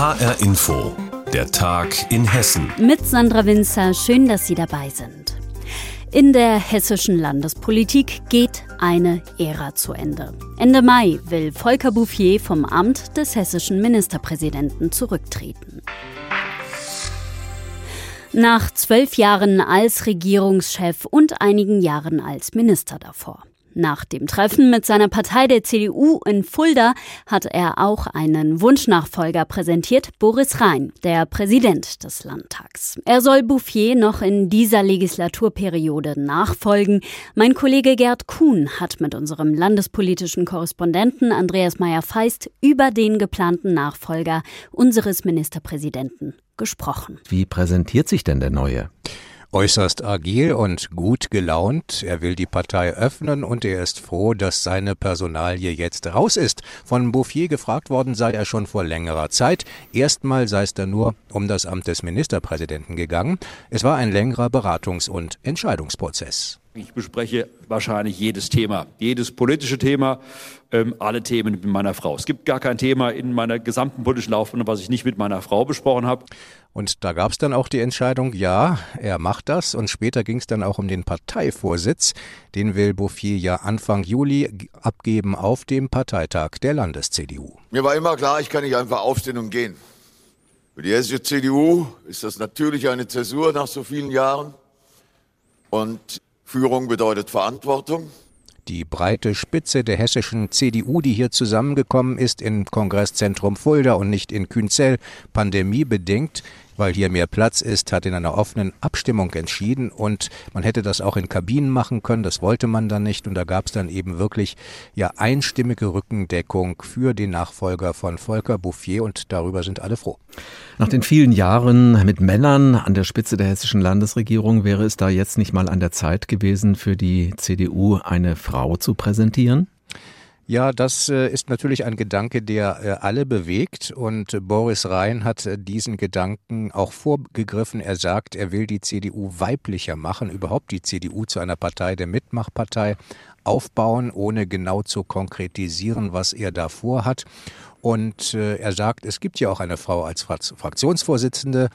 HR Info, der Tag in Hessen. Mit Sandra Winzer, schön, dass Sie dabei sind. In der hessischen Landespolitik geht eine Ära zu Ende. Ende Mai will Volker Bouffier vom Amt des hessischen Ministerpräsidenten zurücktreten. Nach zwölf Jahren als Regierungschef und einigen Jahren als Minister davor. Nach dem Treffen mit seiner Partei der CDU in Fulda hat er auch einen Wunschnachfolger präsentiert, Boris Rhein, der Präsident des Landtags. Er soll Bouffier noch in dieser Legislaturperiode nachfolgen. Mein Kollege Gerd Kuhn hat mit unserem landespolitischen Korrespondenten Andreas Meyer-Feist über den geplanten Nachfolger unseres Ministerpräsidenten gesprochen. Wie präsentiert sich denn der Neue? Äußerst agil und gut gelaunt. Er will die Partei öffnen und er ist froh, dass seine Personalie jetzt raus ist. Von Bouffier gefragt worden sei er schon vor längerer Zeit. Erstmal sei es da nur um das Amt des Ministerpräsidenten gegangen. Es war ein längerer Beratungs- und Entscheidungsprozess. Ich bespreche wahrscheinlich jedes Thema, jedes politische Thema, ähm, alle Themen mit meiner Frau. Es gibt gar kein Thema in meiner gesamten politischen Laufbahn, was ich nicht mit meiner Frau besprochen habe. Und da gab es dann auch die Entscheidung, ja, er macht das. Und später ging es dann auch um den Parteivorsitz. Den will Bouffier ja Anfang Juli abgeben auf dem Parteitag der Landes-CDU. Mir war immer klar, ich kann nicht einfach aufstehen und gehen. Für die hessische CDU ist das natürlich eine Zäsur nach so vielen Jahren. Und Führung bedeutet Verantwortung. Die breite Spitze der hessischen CDU, die hier zusammengekommen ist im Kongresszentrum Fulda und nicht in Künzell, pandemiebedingt, weil hier mehr Platz ist, hat in einer offenen Abstimmung entschieden und man hätte das auch in Kabinen machen können, das wollte man dann nicht und da gab es dann eben wirklich ja einstimmige Rückendeckung für den Nachfolger von Volker Bouffier und darüber sind alle froh. Nach den vielen Jahren mit Männern an der Spitze der hessischen Landesregierung wäre es da jetzt nicht mal an der Zeit gewesen, für die CDU eine Frau zu präsentieren? Ja, das äh, ist natürlich ein Gedanke, der äh, alle bewegt und Boris Rhein hat äh, diesen Gedanken auch vorgegriffen. Er sagt, er will die CDU weiblicher machen, überhaupt die CDU zu einer Partei der Mitmachpartei aufbauen, ohne genau zu konkretisieren, was er da vorhat. Und er sagt, es gibt ja auch eine Frau als Fraktionsvorsitzende.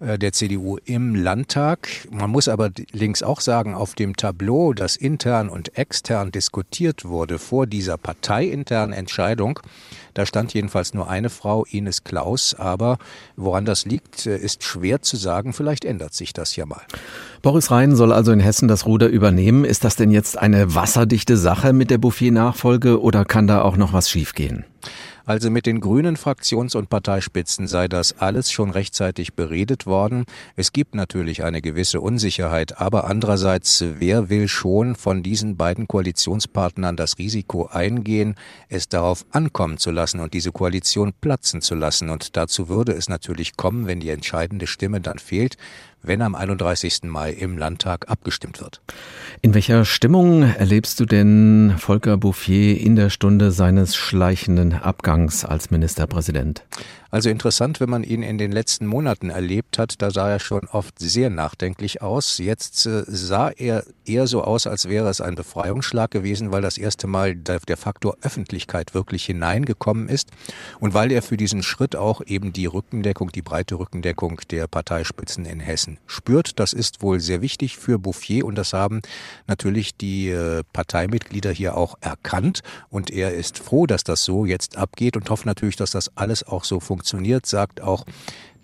Äh, der CDU im Landtag. Man muss aber links auch sagen, auf dem Tableau, das intern und extern diskutiert wurde vor dieser parteiinternen Entscheidung, da stand jedenfalls nur eine Frau, Ines Klaus. Aber woran das liegt, äh, ist schwer zu sagen. Vielleicht ändert sich das ja mal. Boris Rhein soll also in Hessen das Ruder übernehmen. Ist das denn jetzt eine wasserdichte Sache mit der Bouffier-Nachfolge oder kann da auch noch was schiefgehen? Also mit den grünen Fraktions- und Parteispitzen sei das alles schon rechtzeitig beredet worden. Es gibt natürlich eine gewisse Unsicherheit, aber andererseits, wer will schon von diesen beiden Koalitionspartnern das Risiko eingehen, es darauf ankommen zu lassen und diese Koalition platzen zu lassen? Und dazu würde es natürlich kommen, wenn die entscheidende Stimme dann fehlt, wenn am 31. Mai im Landtag abgestimmt wird. In welcher Stimmung erlebst du denn Volker Bouffier in der Stunde seines schleichenden Abgangs als Ministerpräsident? Also interessant, wenn man ihn in den letzten Monaten erlebt hat, da sah er schon oft sehr nachdenklich aus. Jetzt äh, sah er eher so aus, als wäre es ein Befreiungsschlag gewesen, weil das erste Mal der, Faktor Öffentlichkeit wirklich hineingekommen ist und weil er für diesen Schritt auch eben die Rückendeckung, die breite Rückendeckung der Parteispitzen in Hessen spürt. Das ist wohl sehr wichtig für Bouffier und das haben natürlich die äh, Parteimitglieder hier auch erkannt und er ist froh, dass das so jetzt abgeht und hofft natürlich, dass das alles auch so funktioniert funktioniert, sagt auch,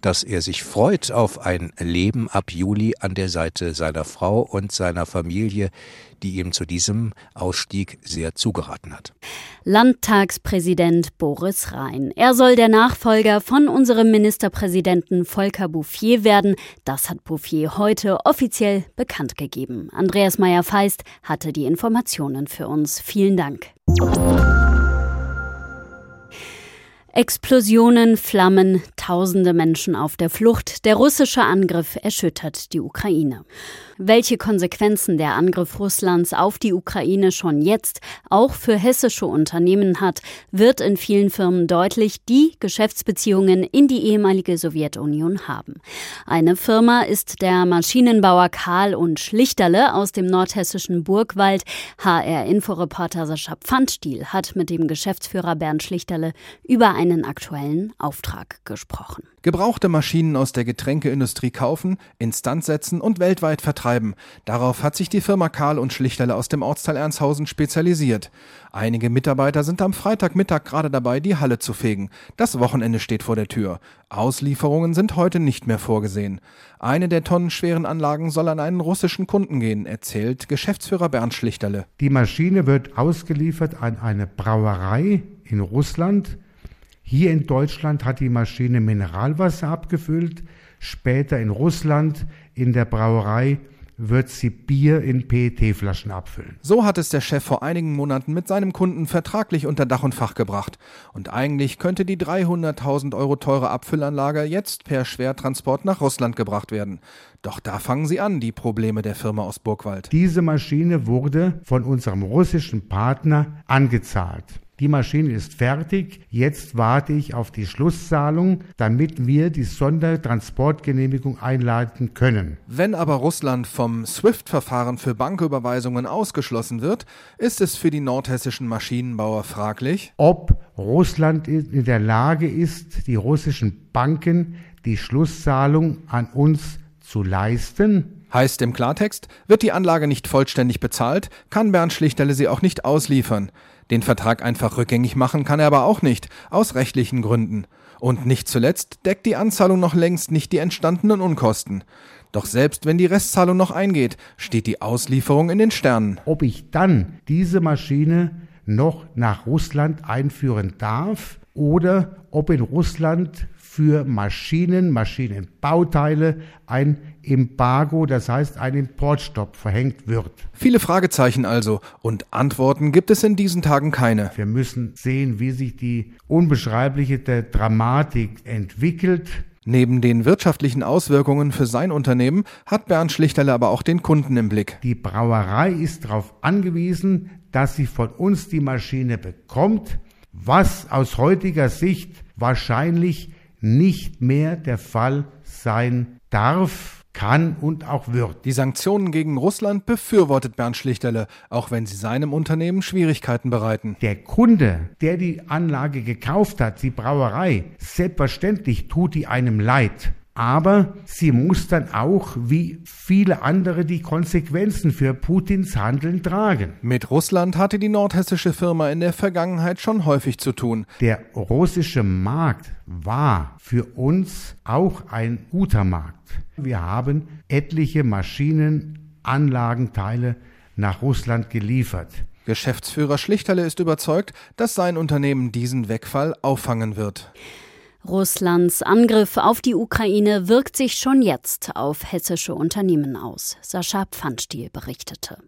dass er sich freut auf ein Leben ab Juli an der Seite seiner Frau und seiner Familie, die ihm zu diesem Ausstieg sehr zugeraten hat. Landtagspräsident Boris Rhein. Er soll der Nachfolger von unserem Ministerpräsidenten Volker Bouffier werden. Das hat Bouffier heute offiziell bekannt gegeben. Andreas Meyer-Feist hatte die Informationen für uns. Vielen Dank. Explosionen, Flammen, tausende Menschen auf der Flucht. Der russische Angriff erschüttert die Ukraine. Welche Konsequenzen der Angriff Russlands auf die Ukraine schon jetzt auch für hessische Unternehmen hat, wird in vielen Firmen deutlich, die Geschäftsbeziehungen in die ehemalige Sowjetunion haben. Eine Firma ist der Maschinenbauer Karl und Schlichterle aus dem nordhessischen Burgwald. HR-Inforeporter Sascha Pfandstiel hat mit dem Geschäftsführer Bernd Schlichterle über einen aktuellen Auftrag gesprochen. Gebrauchte Maschinen aus der Getränkeindustrie kaufen, instand setzen und weltweit vertreiben. Darauf hat sich die Firma Karl und Schlichterle aus dem Ortsteil Ernshausen spezialisiert. Einige Mitarbeiter sind am Freitagmittag gerade dabei, die Halle zu fegen. Das Wochenende steht vor der Tür. Auslieferungen sind heute nicht mehr vorgesehen. Eine der tonnenschweren Anlagen soll an einen russischen Kunden gehen, erzählt Geschäftsführer Bernd Schlichterle. Die Maschine wird ausgeliefert an eine Brauerei in Russland. Hier in Deutschland hat die Maschine Mineralwasser abgefüllt. Später in Russland in der Brauerei wird sie Bier in PET-Flaschen abfüllen. So hat es der Chef vor einigen Monaten mit seinem Kunden vertraglich unter Dach und Fach gebracht. Und eigentlich könnte die 300.000 Euro teure Abfüllanlage jetzt per Schwertransport nach Russland gebracht werden. Doch da fangen sie an, die Probleme der Firma aus Burgwald. Diese Maschine wurde von unserem russischen Partner angezahlt. Die Maschine ist fertig. Jetzt warte ich auf die Schlusszahlung, damit wir die Sondertransportgenehmigung einleiten können. Wenn aber Russland vom SWIFT-Verfahren für Banküberweisungen ausgeschlossen wird, ist es für die nordhessischen Maschinenbauer fraglich, ob Russland in der Lage ist, die russischen Banken die Schlusszahlung an uns zu leisten. Heißt im Klartext, wird die Anlage nicht vollständig bezahlt, kann Bernd Schlichterle sie auch nicht ausliefern. Den Vertrag einfach rückgängig machen kann er aber auch nicht, aus rechtlichen Gründen. Und nicht zuletzt deckt die Anzahlung noch längst nicht die entstandenen Unkosten. Doch selbst wenn die Restzahlung noch eingeht, steht die Auslieferung in den Sternen. Ob ich dann diese Maschine noch nach Russland einführen darf oder ob in Russland für Maschinen, Maschinenbauteile ein Embargo, das heißt ein Importstopp verhängt wird. Viele Fragezeichen also und Antworten gibt es in diesen Tagen keine. Wir müssen sehen, wie sich die unbeschreibliche Dramatik entwickelt. Neben den wirtschaftlichen Auswirkungen für sein Unternehmen hat Bernd Schlichterle aber auch den Kunden im Blick. Die Brauerei ist darauf angewiesen, dass sie von uns die Maschine bekommt, was aus heutiger Sicht wahrscheinlich nicht mehr der Fall sein darf, kann und auch wird. Die Sanktionen gegen Russland befürwortet Bernd Schlichterle, auch wenn sie seinem Unternehmen Schwierigkeiten bereiten. Der Kunde, der die Anlage gekauft hat, die Brauerei, selbstverständlich tut die einem leid. Aber sie muss dann auch, wie viele andere, die Konsequenzen für Putins Handeln tragen. Mit Russland hatte die nordhessische Firma in der Vergangenheit schon häufig zu tun. Der russische Markt war für uns auch ein guter Markt. Wir haben etliche Maschinen, Anlagenteile nach Russland geliefert. Geschäftsführer Schlichterle ist überzeugt, dass sein Unternehmen diesen Wegfall auffangen wird. Russlands Angriff auf die Ukraine wirkt sich schon jetzt auf hessische Unternehmen aus. Sascha Pfannstiel berichtete.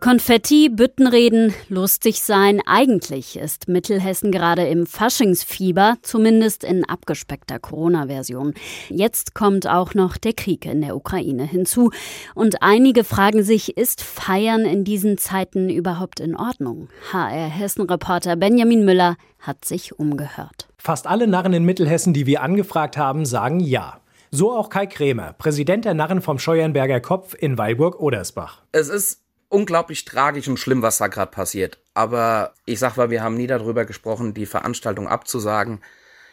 Konfetti, Büttenreden, lustig sein. Eigentlich ist Mittelhessen gerade im Faschingsfieber, zumindest in abgespeckter Corona-Version. Jetzt kommt auch noch der Krieg in der Ukraine hinzu. Und einige fragen sich, ist Feiern in diesen Zeiten überhaupt in Ordnung? HR Hessen-Reporter Benjamin Müller hat sich umgehört. Fast alle Narren in Mittelhessen, die wir angefragt haben, sagen ja. So auch Kai Krämer, Präsident der Narren vom Scheuernberger Kopf in Weilburg-Odersbach. Es ist unglaublich tragisch und schlimm, was da gerade passiert. Aber ich sag mal, wir haben nie darüber gesprochen, die Veranstaltung abzusagen.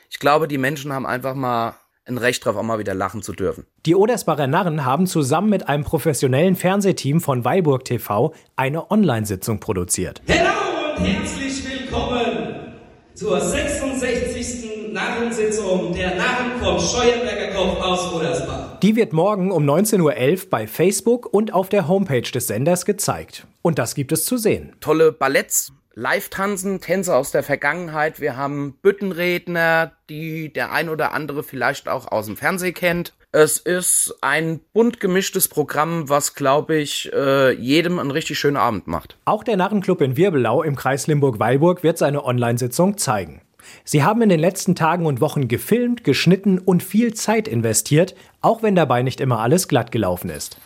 Ich glaube, die Menschen haben einfach mal ein Recht drauf, auch mal wieder lachen zu dürfen. Die Odersbacher Narren haben zusammen mit einem professionellen Fernsehteam von Weilburg TV eine Online-Sitzung produziert. Hallo und herzlich willkommen zur 66. Narrensitzung der Narren vom Scheuenberger Kopf aus Odersbach. Die wird morgen um 19.11 Uhr bei Facebook und auf der Homepage des Senders gezeigt. Und das gibt es zu sehen. Tolle Balletts, Live-Tanzen, Tänze aus der Vergangenheit. Wir haben Büttenredner, die der ein oder andere vielleicht auch aus dem Fernsehen kennt. Es ist ein bunt gemischtes Programm, was, glaube ich, äh, jedem einen richtig schönen Abend macht. Auch der Narrenclub in Wirbelau im Kreis Limburg-Weilburg wird seine Online-Sitzung zeigen. Sie haben in den letzten Tagen und Wochen gefilmt, geschnitten und viel Zeit investiert, auch wenn dabei nicht immer alles glatt gelaufen ist.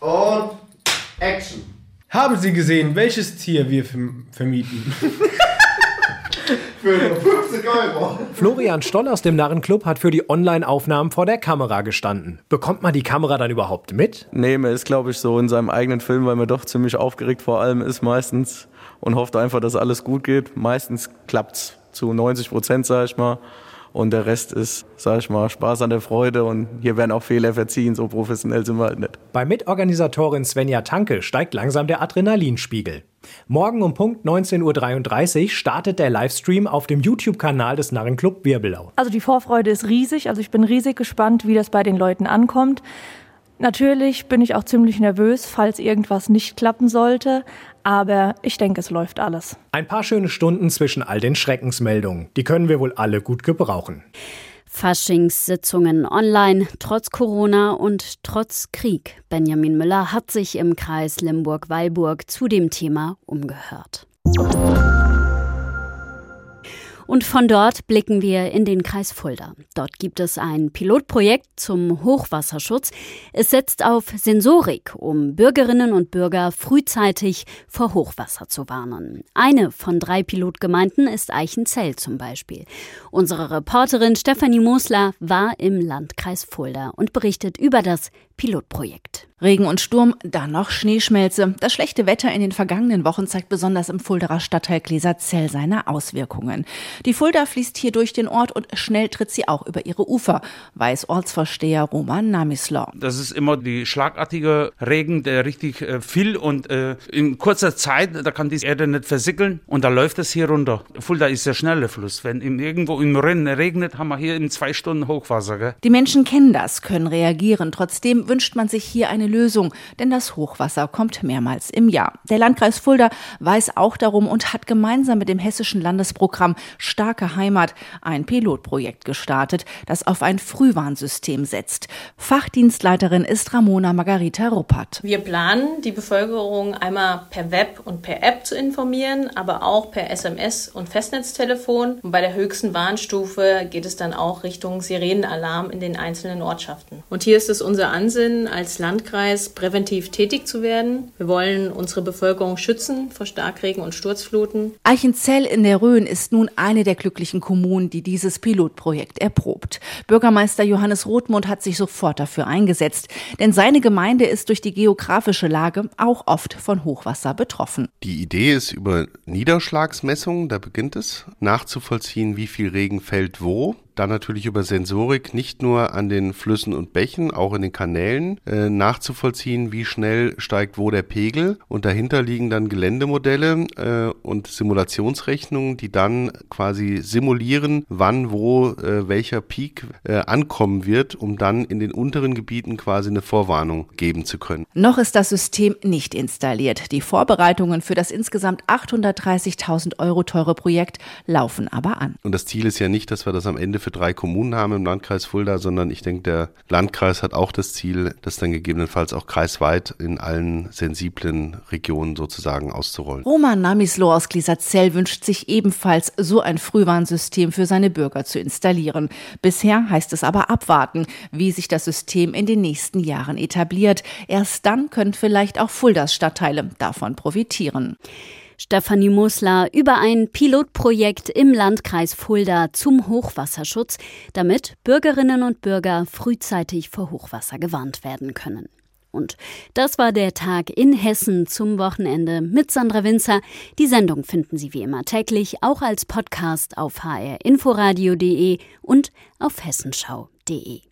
Und Action. Haben Sie gesehen, welches Tier wir vermieten? für 50 Euro. Florian Stoll aus dem Narrenclub hat für die Online-Aufnahmen vor der Kamera gestanden. Bekommt man die Kamera dann überhaupt mit? Nee, man ist, glaube ich, so in seinem eigenen Film, weil man doch ziemlich aufgeregt vor allem ist meistens und hofft einfach, dass alles gut geht. Meistens klappt's zu 90 Prozent, sage ich mal. Und der Rest ist, sag ich mal, Spaß an der Freude und hier werden auch Fehler verziehen, so professionell sind wir halt nicht. Bei Mitorganisatorin Svenja Tanke steigt langsam der Adrenalinspiegel. Morgen um Punkt 19.33 Uhr startet der Livestream auf dem YouTube-Kanal des Narrenclub Wirbelau. Also die Vorfreude ist riesig, also ich bin riesig gespannt, wie das bei den Leuten ankommt. Natürlich bin ich auch ziemlich nervös, falls irgendwas nicht klappen sollte, aber ich denke, es läuft alles. Ein paar schöne Stunden zwischen all den Schreckensmeldungen, die können wir wohl alle gut gebrauchen. Faschingssitzungen online, trotz Corona und trotz Krieg. Benjamin Müller hat sich im Kreis Limburg-Weilburg zu dem Thema umgehört. Und von dort blicken wir in den Kreis Fulda. Dort gibt es ein Pilotprojekt zum Hochwasserschutz. Es setzt auf Sensorik, um Bürgerinnen und Bürger frühzeitig vor Hochwasser zu warnen. Eine von drei Pilotgemeinden ist Eichenzell zum Beispiel. Unsere Reporterin Stefanie Mosler war im Landkreis Fulda und berichtet über das Pilotprojekt. Regen und Sturm, dann noch Schneeschmelze. Das schlechte Wetter in den vergangenen Wochen zeigt besonders im Fulderer Stadtteil Gläserzell seine Auswirkungen. Die Fulda fließt hier durch den Ort und schnell tritt sie auch über ihre Ufer, weiß Ortsvorsteher Roman Namislau. Das ist immer die schlagartige Regen, der richtig äh, viel und äh, in kurzer Zeit, da kann die Erde nicht versickeln und da läuft es hier runter. Fulda ist der schnelle Fluss. Wenn im, irgendwo im Rennen regnet, haben wir hier in zwei Stunden Hochwasser. Gell? Die Menschen kennen das, können reagieren. Trotzdem wünscht man sich hier eine Lösung, denn das Hochwasser kommt mehrmals im Jahr. Der Landkreis Fulda weiß auch darum und hat gemeinsam mit dem hessischen Landesprogramm Starke Heimat ein Pilotprojekt gestartet, das auf ein Frühwarnsystem setzt. Fachdienstleiterin ist Ramona Margarita Ruppert. Wir planen, die Bevölkerung einmal per Web und per App zu informieren, aber auch per SMS und Festnetztelefon. Und bei der höchsten Warnstufe geht es dann auch Richtung Sirenenalarm in den einzelnen Ortschaften. Und hier ist es unser Ansinnen, als Landkreis präventiv tätig zu werden. Wir wollen unsere Bevölkerung schützen vor Starkregen und Sturzfluten. Eichenzell in der Rhön ist nun eine der glücklichen Kommunen, die dieses Pilotprojekt erprobt. Bürgermeister Johannes Rothmund hat sich sofort dafür eingesetzt, denn seine Gemeinde ist durch die geografische Lage auch oft von Hochwasser betroffen. Die Idee ist über Niederschlagsmessungen, da beginnt es, nachzuvollziehen, wie viel Regen fällt wo dann natürlich über Sensorik nicht nur an den Flüssen und Bächen, auch in den Kanälen äh, nachzuvollziehen, wie schnell steigt wo der Pegel. Und dahinter liegen dann Geländemodelle äh, und Simulationsrechnungen, die dann quasi simulieren, wann wo äh, welcher Peak äh, ankommen wird, um dann in den unteren Gebieten quasi eine Vorwarnung geben zu können. Noch ist das System nicht installiert. Die Vorbereitungen für das insgesamt 830.000 Euro teure Projekt laufen aber an. Und das Ziel ist ja nicht, dass wir das am Ende für drei Kommunen haben im Landkreis Fulda, sondern ich denke, der Landkreis hat auch das Ziel, das dann gegebenenfalls auch kreisweit in allen sensiblen Regionen sozusagen auszurollen. Roman Namislo aus Glisazell wünscht sich ebenfalls so ein Frühwarnsystem für seine Bürger zu installieren. Bisher heißt es aber abwarten, wie sich das System in den nächsten Jahren etabliert. Erst dann können vielleicht auch Fuldas Stadtteile davon profitieren. Stefanie Musler über ein Pilotprojekt im Landkreis Fulda zum Hochwasserschutz, damit Bürgerinnen und Bürger frühzeitig vor Hochwasser gewarnt werden können. Und das war der Tag in Hessen zum Wochenende mit Sandra Winzer. Die Sendung finden Sie wie immer täglich auch als Podcast auf hrinforadio.de und auf hessenschau.de.